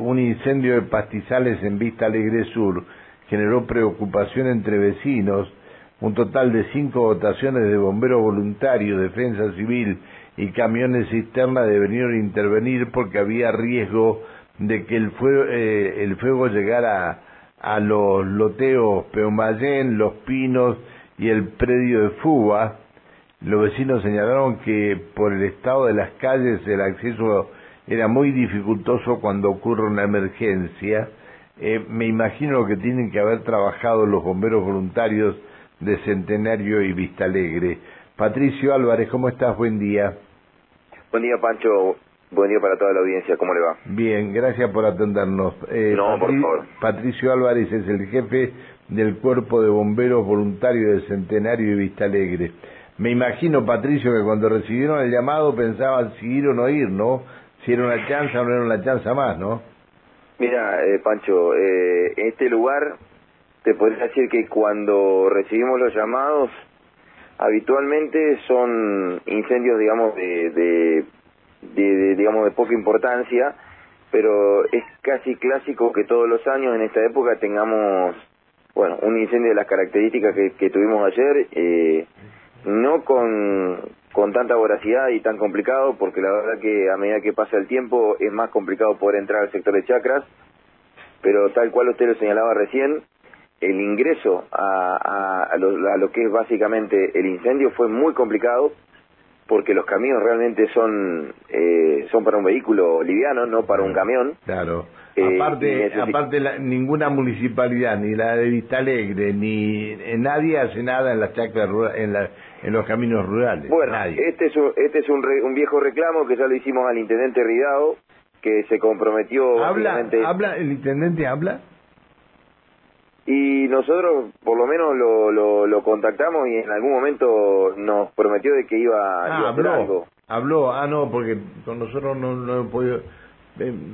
Un incendio de pastizales en Vista Alegre Sur generó preocupación entre vecinos. Un total de cinco dotaciones de bomberos voluntarios, defensa civil y camiones cisterna debieron intervenir porque había riesgo de que el fuego, eh, fuego llegara a los loteos Peumayén, Los Pinos y el predio de Fuba. Los vecinos señalaron que por el estado de las calles el acceso era muy dificultoso cuando ocurre una emergencia. Eh, me imagino que tienen que haber trabajado los bomberos voluntarios de Centenario y Vista Alegre. Patricio Álvarez, ¿cómo estás? Buen día. Buen día, Pancho. Buen día para toda la audiencia. ¿Cómo le va? Bien, gracias por atendernos. Eh, no, por favor. Patricio Álvarez es el jefe del Cuerpo de Bomberos Voluntarios de Centenario y Vista Alegre. Me imagino, Patricio, que cuando recibieron el llamado pensaban si ir o no ir, ¿no? Si era una chance o no era una chance más, ¿no? Mira, eh, Pancho, eh, en este lugar te podría decir que cuando recibimos los llamados, habitualmente son incendios, digamos, de, de, digamos, de poca importancia, pero es casi clásico que todos los años en esta época tengamos, bueno, un incendio de las características que, que tuvimos ayer, eh, no con, con tanta voracidad y tan complicado, porque la verdad que a medida que pasa el tiempo es más complicado poder entrar al sector de chacras, pero tal cual usted lo señalaba recién, el ingreso a, a, lo, que es básicamente el incendio fue muy complicado, porque los caminos realmente son eh, son para un vehículo liviano, no para un camión. Claro. Eh, aparte, aparte ninguna municipalidad, ni la de Vista Alegre, ni eh, nadie hace nada en las chacras en, la, en los caminos rurales. Bueno, este es, un, este es un, un viejo reclamo que ya lo hicimos al intendente Ridao, que se comprometió... ¿Habla? ¿Habla? ¿El intendente habla? Y nosotros por lo menos lo, lo, lo, contactamos y en algún momento nos prometió de que iba, ah, a hacer algo. Habló, ah no, porque con nosotros no, no he podido...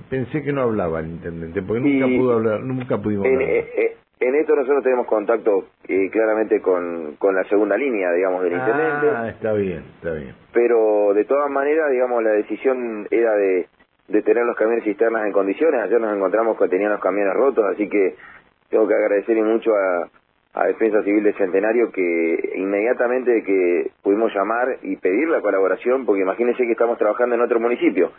Pensé que no hablaba el intendente, porque nunca pudo hablar, nunca pudimos hablar. Eh, eh, en esto nosotros tenemos contacto eh, claramente con, con la segunda línea, digamos, del intendente. Ah, está bien, está bien. Pero de todas maneras, digamos, la decisión era de, de tener los camiones cisternas en condiciones. Ayer nos encontramos que tenían los camiones rotos, así que tengo que agradecerle mucho a, a Defensa Civil de Centenario que inmediatamente que pudimos llamar y pedir la colaboración, porque imagínense que estamos trabajando en otro municipio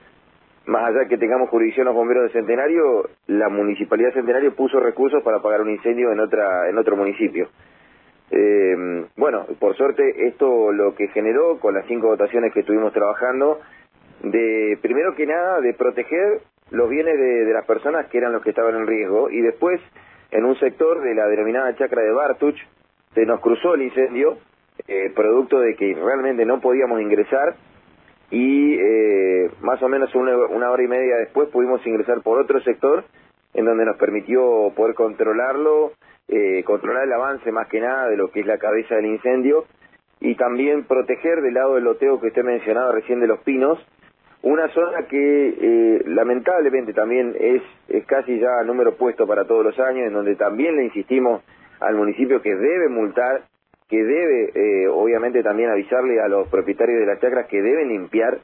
más allá que tengamos jurisdicción los bomberos de Centenario, la municipalidad de Centenario puso recursos para pagar un incendio en otra en otro municipio. Eh, bueno, por suerte esto lo que generó con las cinco votaciones que estuvimos trabajando, de primero que nada de proteger los bienes de, las personas que eran los que estaban en riesgo y después en un sector de la denominada chacra de Bartuch se nos cruzó el incendio, eh, producto de que realmente no podíamos ingresar y eh, más o menos una, hora y media después pudimos ingresar por otro sector en donde nos permitió poder controlarlo, eh, controlar el avance más que nada de lo que es la cabeza del incendio y también proteger del lado del loteo que usted mencionaba recién de los pinos, una zona que eh, lamentablemente también es, es casi ya número puesto para todos los años, en donde también le insistimos al municipio que debe multar que debe, eh, obviamente, también avisarle a los propietarios de las chacras que deben limpiar,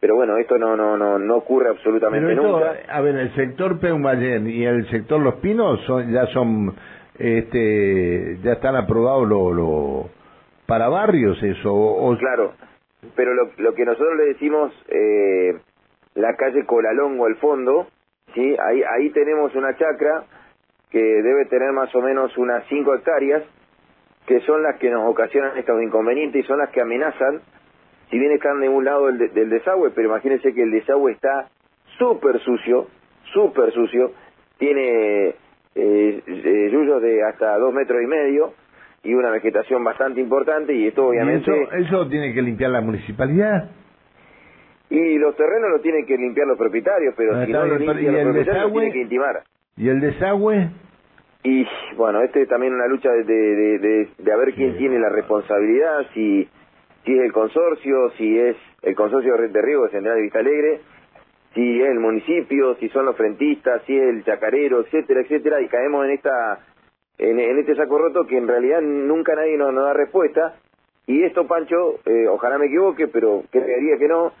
pero bueno, esto no no no no ocurre absolutamente nunca. A ver, el sector Peumayén y el sector Los Pinos son, ya son, este, ya están aprobados lo, lo, para barrios eso. O... Claro, pero lo, lo que nosotros le decimos, eh, la calle Colalongo al fondo, sí, ahí ahí tenemos una chacra que debe tener más o menos unas 5 hectáreas que son las que nos ocasionan estos inconvenientes y son las que amenazan, si bien están de un lado del, desagüe, pero imagínense que el desagüe está súper sucio, súper sucio, tiene eh, eh, yuyos de hasta dos metros y medio y una vegetación bastante importante y esto obviamente... eso, tiene que limpiar la municipalidad? Y los terrenos lo tienen que limpiar los propietarios, pero ah, si no lo limpian los propietarios, tienen que intimar. ¿Y el desagüe? Y bueno, este es también una lucha de, de, de, de a ver quién tiene la responsabilidad, si, si es el consorcio, si es el consorcio de riego de Central de Vista Alegre, si es el municipio, si son los frentistas, si es el chacarero, etcétera, etcétera, y caemos en esta en, este saco roto que en realidad nunca nadie nos, da respuesta. Y esto, Pancho, eh, ojalá me equivoque, pero creería que no,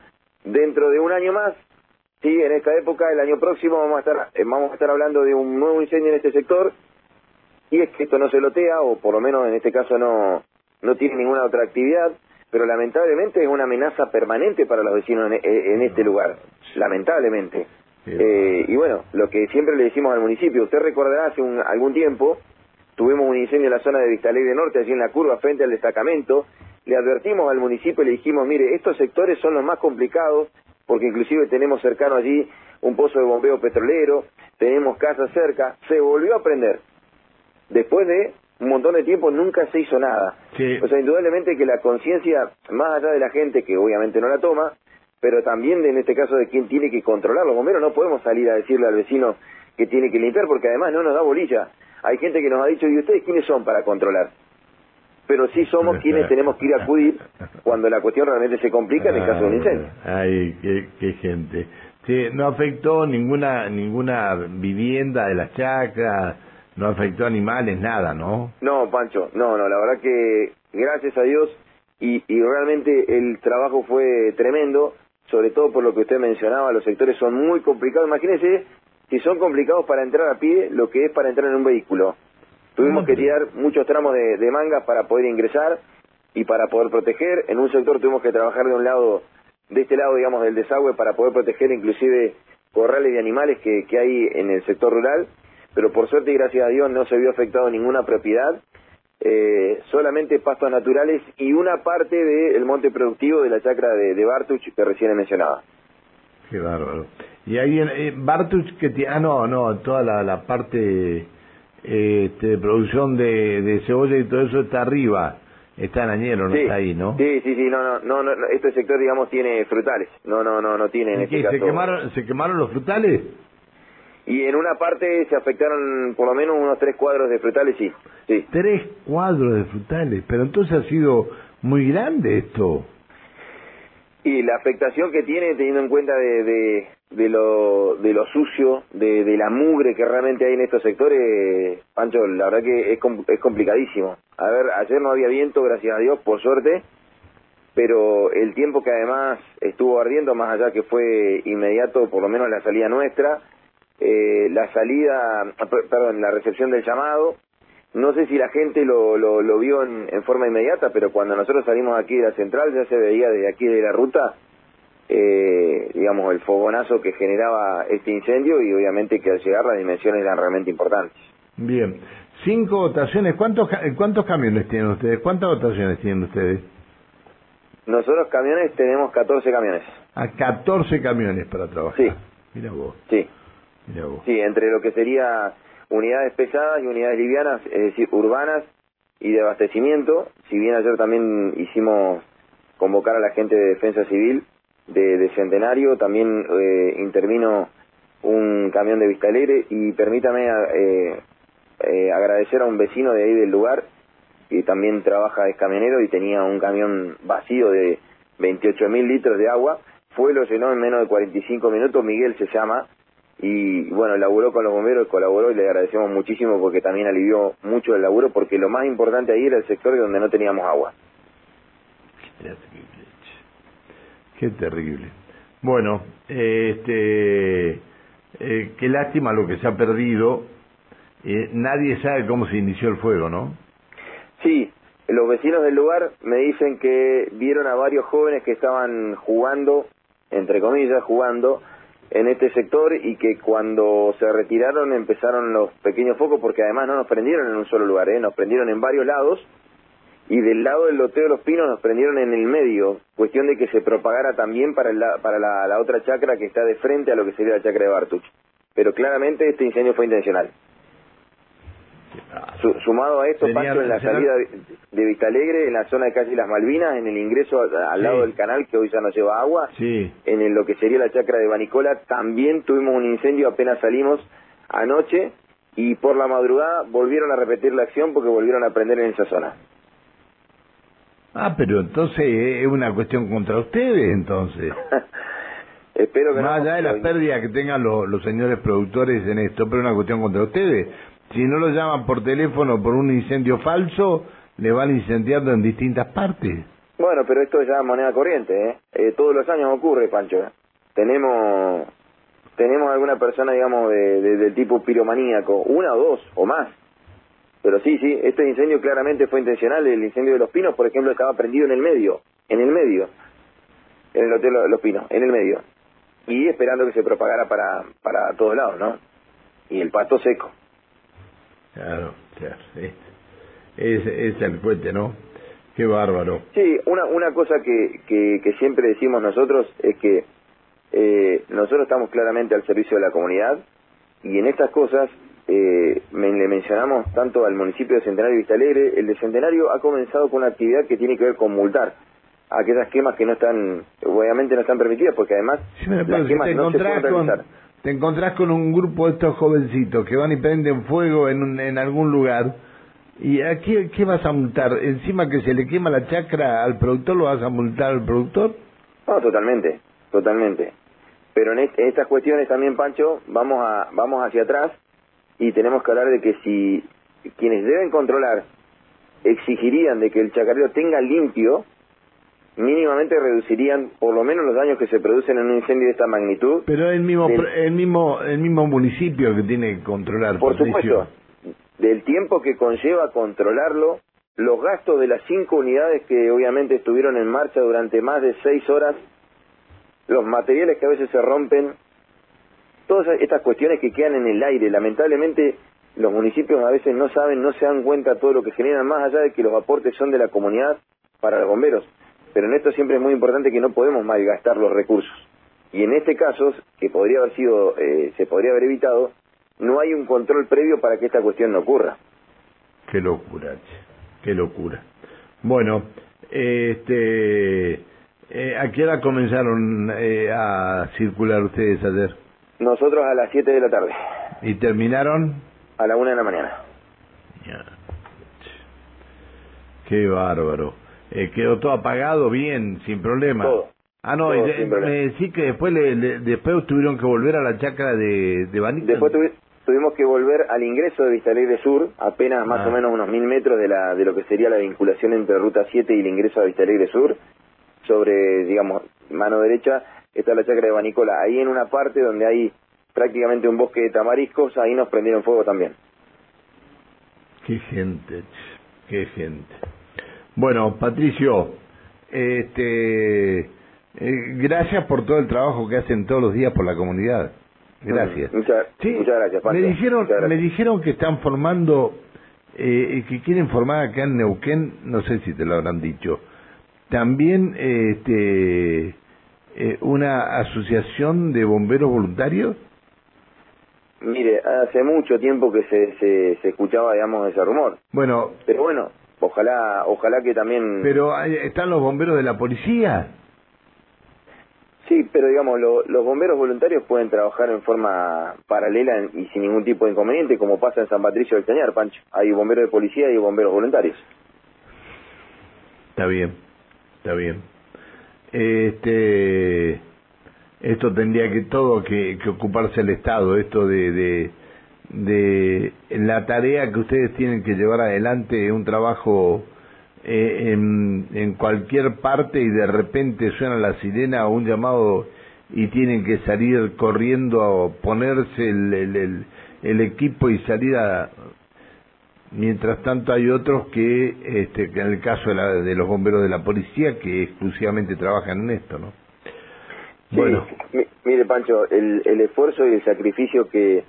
dentro de un año más Sí, en esta época, el año próximo, vamos a estar, eh, vamos a estar hablando de un nuevo incendio en este sector. Y es que esto no se lotea, o por lo menos en este caso no, no tiene ninguna otra actividad, pero lamentablemente es una amenaza permanente para los vecinos en, este lugar. Lamentablemente. Eh, y bueno, lo que siempre le decimos al municipio, usted recordará hace un, algún tiempo, tuvimos un incendio en la zona de Vistalegre Norte, allí en la curva, frente al destacamento, le advertimos al municipio y le dijimos, mire, estos sectores son los más complicados, porque inclusive tenemos cercano allí un pozo de bombeo petrolero, tenemos casas cerca, se volvió a prender. Después de un montón de tiempo nunca se hizo nada. O sea, indudablemente que la conciencia, más allá de la gente que obviamente no la toma, pero también en este caso de quien tiene que controlar los bomberos, no podemos salir a decirle al vecino que tiene que limpiar porque además no nos da bolilla. Hay gente que nos ha dicho, ¿y ustedes quiénes son para controlar? pero sí somos quienes tenemos que ir a acudir cuando la cuestión realmente se complica en el caso de un incendio. Ay, qué, gente. no afectó ninguna ninguna vivienda de las chacras, no afectó animales, nada, ¿no? No, Pancho, no, no, la verdad que gracias a Dios y, y realmente el trabajo fue tremendo, sobre todo por lo que usted mencionaba, los sectores son muy complicados. Imagínese si son complicados para entrar a pie, lo que es para entrar en un vehículo. Tuvimos que tirar muchos tramos de, de mangas para poder ingresar y para poder proteger. En un sector tuvimos que trabajar de un lado, de este lado, digamos, del desagüe para poder proteger inclusive corrales de animales que, que hay en el sector rural. Pero por suerte y gracias a Dios no se vio afectado ninguna propiedad. Eh, solamente pastos naturales y una parte del monte productivo de la chacra de, de Bartuch que recién mencionaba. Qué bárbaro. Y ahí en eh, Bartuch que tiene, ah no, no, toda la, la parte este, producción de, de cebolla y todo eso está arriba, está en Añero, no está ahí, ¿no? Sí, sí, sí, no, no, no, este sector, digamos, tiene frutales, no, no, no, no tiene en este ¿Se quemaron, ¿Se quemaron los frutales? Y en una parte se afectaron por lo menos unos tres cuadros de frutales, sí. sí. Tres cuadros de frutales, pero entonces ha sido muy grande esto. Y la afectación que tiene teniendo en cuenta de, de lo, de lo sucio, de, de, la mugre que realmente hay en estos sectores, Pancho, la verdad que es, es complicadísimo. A ver, ayer no había viento, gracias a Dios, por suerte, pero el tiempo que además estuvo ardiendo, más allá que fue inmediato, por lo menos la salida nuestra, eh, la salida, perdón, la recepción del llamado, no sé si la gente lo, lo, lo vio en, en, forma inmediata, pero cuando nosotros salimos aquí de la central ya se veía desde aquí de la ruta eh, digamos, el fogonazo que generaba este incendio y obviamente que al llegar las dimensiones eran realmente importantes. Bien, cinco votaciones, ¿cuántos, cuántos camiones tienen ustedes? ¿Cuántas votaciones tienen ustedes? Nosotros camiones tenemos 14 camiones. A ah, 14 camiones para trabajar. Sí. Mira vos. Sí. Sí, entre lo que sería unidades pesadas y unidades livianas, es decir, urbanas y de abastecimiento. Si bien ayer también hicimos convocar a la gente de defensa civil, de, Centenario, también eh, intervino un camión de Vista Alegre y permítame eh, eh, agradecer a un vecino de ahí del lugar que también trabaja, es camionero y tenía un camión vacío de 28 mil litros de agua, fue, lo llenó en menos de 45 minutos, Miguel se llama, y bueno, laburó con los bomberos, colaboró y le agradecemos muchísimo porque también alivió mucho el laburo, porque lo más importante ahí era el sector donde no teníamos agua. Qué terrible. Bueno, este, eh, qué lástima lo que se ha perdido. Eh, nadie sabe cómo se inició el fuego, ¿no? Sí, los vecinos del lugar me dicen que vieron a varios jóvenes que estaban jugando, entre comillas, jugando en este sector y que cuando se retiraron empezaron los pequeños focos porque además no nos prendieron en un solo lugar, ¿eh? nos prendieron en varios lados y del lado del loteo de los pinos nos prendieron en el medio, cuestión de que se propagara también para, la, para la, otra chacra que está de frente a lo que sería la chacra de Bartuch. Pero claramente este incendio fue intencional. Sumado a esto, Pancho, en la salida de, Vista Alegre, en la zona de Calle Las Malvinas, en el ingreso al lado del canal que hoy ya no lleva agua, en lo que sería la chacra de Banicola, también tuvimos un incendio apenas salimos anoche y por la madrugada volvieron a repetir la acción porque volvieron a prender en esa zona. Ah, pero entonces es una cuestión contra ustedes, entonces. Espero que Más allá de las pérdidas que tengan los, los señores productores en esto, pero es una cuestión contra ustedes. Si no lo llaman por teléfono por un incendio falso, le van incendiando en distintas partes. Bueno, pero esto es ya moneda corriente, ¿eh? eh todos los años ocurre, Pancho. Tenemos tenemos alguna persona, digamos, de, del tipo piromaníaco, una o dos o más. Pero sí, sí, este incendio claramente fue intencional. El incendio de Los Pinos, por ejemplo, estaba prendido en el medio, en el medio, en el Hotel Los Pinos, en el medio. Y esperando que se propagara para, para todos lados, ¿no? Y el pasto seco. Claro, claro. Es, es el puente, ¿no? Qué bárbaro. Sí, una, una cosa que, que, que siempre decimos nosotros es que eh, nosotros estamos claramente al servicio de la comunidad y en estas cosas eh, le mencionamos tanto al municipio de Centenario y Vista Alegre, el de Centenario ha comenzado con una actividad que tiene que ver con multar a aquellas quemas que no están, obviamente no están permitidas, porque además las quemas no se pueden con, Te encontrás con un grupo de estos jovencitos que van y prenden fuego en, en algún lugar, ¿y a qué, qué vas a multar? ¿Encima que se le quema la chacra al productor, lo vas a multar al productor? No, totalmente, totalmente. Pero en, estas cuestiones también, Pancho, vamos, a, vamos hacia atrás y tenemos que hablar de que si quienes deben controlar exigirían de que el chacarero tenga limpio, mínimamente reducirían por lo menos los daños que se producen en un incendio de esta magnitud. Pero el mismo, el mismo, el mismo municipio que tiene que controlar. Por supuesto, del tiempo que conlleva controlarlo, los gastos de las cinco unidades que obviamente estuvieron en marcha durante más de seis horas los materiales que a veces se rompen, todas estas cuestiones que quedan en el aire. Lamentablemente los municipios a veces no saben, no se dan cuenta de todo lo que generan, más allá de que los aportes son de la comunidad para los bomberos. Pero en esto siempre es muy importante que no podemos malgastar los recursos. Y en este caso, que podría haber sido, eh, se podría haber evitado, no hay un control previo para que esta cuestión no ocurra. Qué locura, qué locura. Bueno, este eh, ¿A qué hora comenzaron eh, a circular ustedes ayer? Nosotros a las 7 de la tarde. ¿Y terminaron? A la 1 de la mañana. Qué bárbaro. Eh, ¿Quedó todo apagado bien, sin problema? Todo. Ah, no, me decís que después le, después tuvieron que volver a la chacra de, de Después tuvimos que volver al ingreso de Vista Alegre Sur, apenas más ah. o menos unos mil metros de, la, de lo que sería la vinculación entre Ruta 7 y el ingreso a Vista Alegre Sur sobre, digamos, mano derecha está la chacra de Banicola. Ahí en una parte donde hay prácticamente un bosque de tamariscos, ahí nos prendieron fuego también. Qué gente, qué gente. Bueno, Patricio, este, eh, gracias por todo el trabajo que hacen todos los días por la comunidad. Gracias. Muchas, gracias, Me dijeron, me dijeron que están formando, eh, que quieren formar acá en Neuquén, no sé si te lo habrán dicho, también este, eh, una asociación de bomberos voluntarios. Mire, hace mucho tiempo que se, se, se, escuchaba, digamos, ese rumor. Bueno. Pero bueno, ojalá, ojalá que también. Pero están los bomberos de la policía. Sí, pero digamos, los bomberos voluntarios pueden trabajar en forma paralela y sin ningún tipo de inconveniente, como pasa en San Patricio del Cañar, Pancho. Hay bomberos de policía y bomberos voluntarios. Está bien está bien. Este, esto tendría que todo que, ocuparse el Estado, esto de, de, de la tarea que ustedes tienen que llevar adelante, un trabajo eh, en, en cualquier parte y de repente suena la sirena o un llamado y tienen que salir corriendo a ponerse el, el, el equipo y salir a, Mientras tanto hay otros que, este, en el caso de, los bomberos de la policía, que exclusivamente trabajan en esto, ¿no? Sí, bueno. mire Pancho, el, el esfuerzo y el sacrificio que,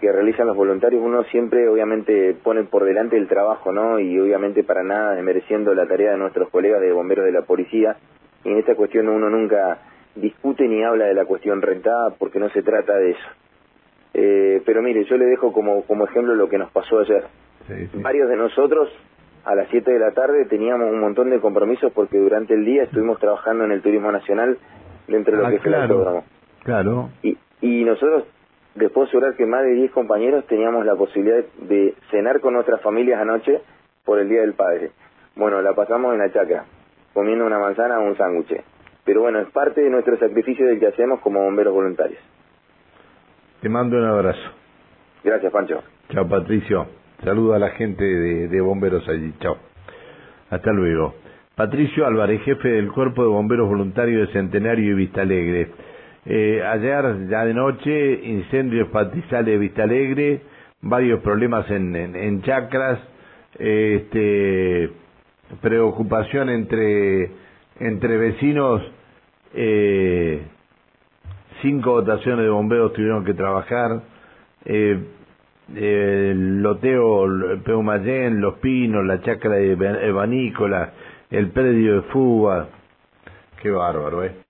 que realizan los voluntarios, uno siempre obviamente pone por delante el trabajo, ¿no? Y obviamente para nada desmereciendo la tarea de nuestros colegas de bomberos de la policía. Y en esta cuestión uno nunca discute ni habla de la cuestión rentada porque no se trata de eso. Eh, pero mire, yo le dejo como, como ejemplo lo que nos pasó ayer. Varios de nosotros a las 7 de la tarde teníamos un montón de compromisos porque durante el día estuvimos trabajando en el turismo nacional dentro de lo ah, que es el Claro. Y, y nosotros, después de asegurar que más de 10 compañeros teníamos la posibilidad de cenar con nuestras familias anoche por el Día del Padre. Bueno, la pasamos en la chacra, comiendo una manzana o un sándwich. Pero bueno, es parte de nuestro sacrificio del que hacemos como bomberos voluntarios. Te mando un abrazo. Gracias, Pancho. Chao, Patricio. Saludo a la gente de, bomberos allí. Chao. Hasta luego. Patricio Álvarez, jefe del Cuerpo de Bomberos Voluntarios de Centenario y Vista Alegre. Eh, ayer, ya de noche, incendios pastizales de Vista Alegre, varios problemas en, en, chacras, este, preocupación entre, entre vecinos, eh, cinco dotaciones de bomberos tuvieron que trabajar, eh, el loteo Peumayén, Los Pinos, la chacra de Evanícola, el predio de Fuga, qué bárbaro, ¿eh?